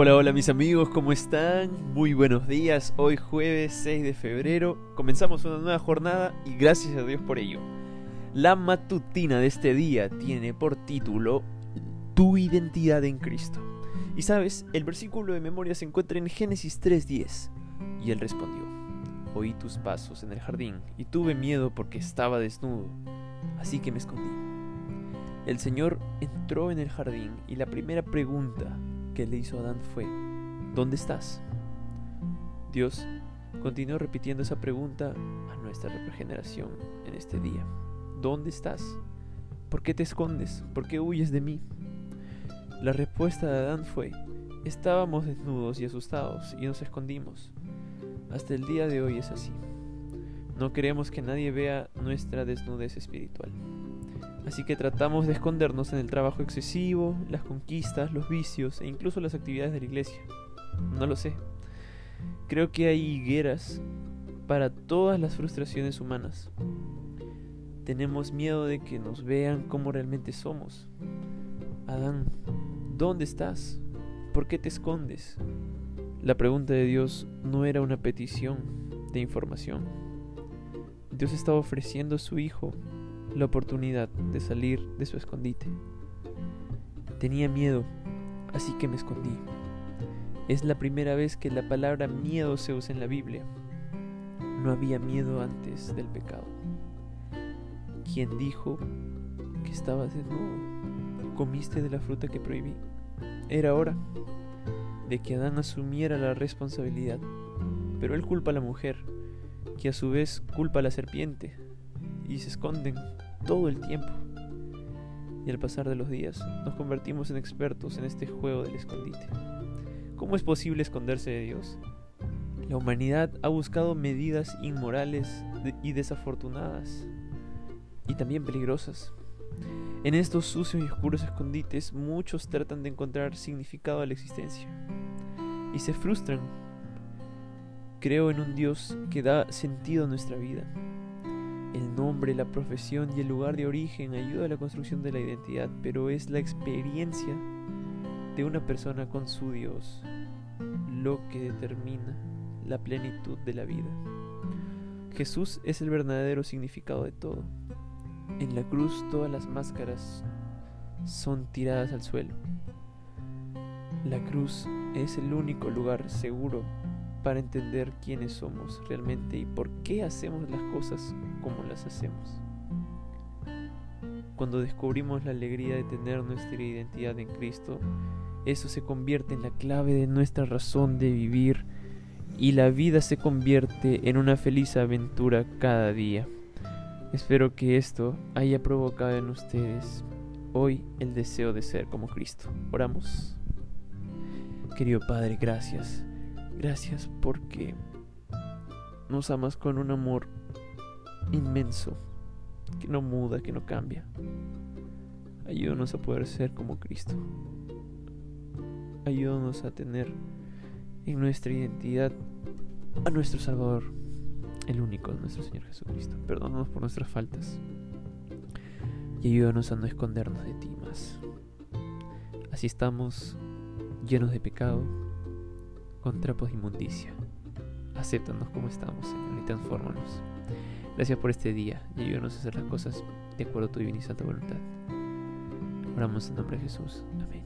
Hola, hola mis amigos, ¿cómo están? Muy buenos días. Hoy jueves 6 de febrero comenzamos una nueva jornada y gracias a Dios por ello. La matutina de este día tiene por título Tu identidad en Cristo. Y sabes, el versículo de memoria se encuentra en Génesis 3.10. Y él respondió, oí tus pasos en el jardín y tuve miedo porque estaba desnudo, así que me escondí. El Señor entró en el jardín y la primera pregunta que le hizo Adán fue, ¿dónde estás? Dios continuó repitiendo esa pregunta a nuestra regeneración en este día. ¿Dónde estás? ¿Por qué te escondes? ¿Por qué huyes de mí? La respuesta de Adán fue, estábamos desnudos y asustados y nos escondimos. Hasta el día de hoy es así. No queremos que nadie vea nuestra desnudez espiritual. Así que tratamos de escondernos en el trabajo excesivo, las conquistas, los vicios e incluso las actividades de la iglesia. No lo sé. Creo que hay higueras para todas las frustraciones humanas. Tenemos miedo de que nos vean como realmente somos. Adán, ¿dónde estás? ¿Por qué te escondes? La pregunta de Dios no era una petición de información. Dios estaba ofreciendo a su Hijo la oportunidad de salir de su escondite. Tenía miedo, así que me escondí. Es la primera vez que la palabra miedo se usa en la Biblia. No había miedo antes del pecado. ¿Quién dijo que estabas desnudo? ¿Comiste de la fruta que prohibí? Era hora de que Adán asumiera la responsabilidad, pero él culpa a la mujer, que a su vez culpa a la serpiente, y se esconden todo el tiempo. Y al pasar de los días nos convertimos en expertos en este juego del escondite. ¿Cómo es posible esconderse de Dios? La humanidad ha buscado medidas inmorales y desafortunadas y también peligrosas. En estos sucios y oscuros escondites muchos tratan de encontrar significado a la existencia y se frustran. Creo en un Dios que da sentido a nuestra vida, el nombre, la profesión y el lugar de origen ayuda a la construcción de la identidad, pero es la experiencia de una persona con su Dios lo que determina la plenitud de la vida. Jesús es el verdadero significado de todo. En la cruz todas las máscaras son tiradas al suelo. La cruz es el único lugar seguro para entender quiénes somos realmente y por qué hacemos las cosas como las hacemos. Cuando descubrimos la alegría de tener nuestra identidad en Cristo, eso se convierte en la clave de nuestra razón de vivir y la vida se convierte en una feliz aventura cada día. Espero que esto haya provocado en ustedes hoy el deseo de ser como Cristo. Oramos. Querido Padre, gracias. Gracias porque nos amas con un amor inmenso, que no muda, que no cambia. Ayúdanos a poder ser como Cristo. Ayúdanos a tener en nuestra identidad a nuestro Salvador, el único, nuestro Señor Jesucristo. Perdónanos por nuestras faltas y ayúdanos a no escondernos de ti más. Así estamos llenos de pecado, con trapos de inmundicia. Acéptanos como estamos, Señor, y transfórmanos. Gracias por este día y ayúdanos a hacer las cosas de acuerdo a tu divina y santa voluntad. Oramos en nombre de Jesús. Amén.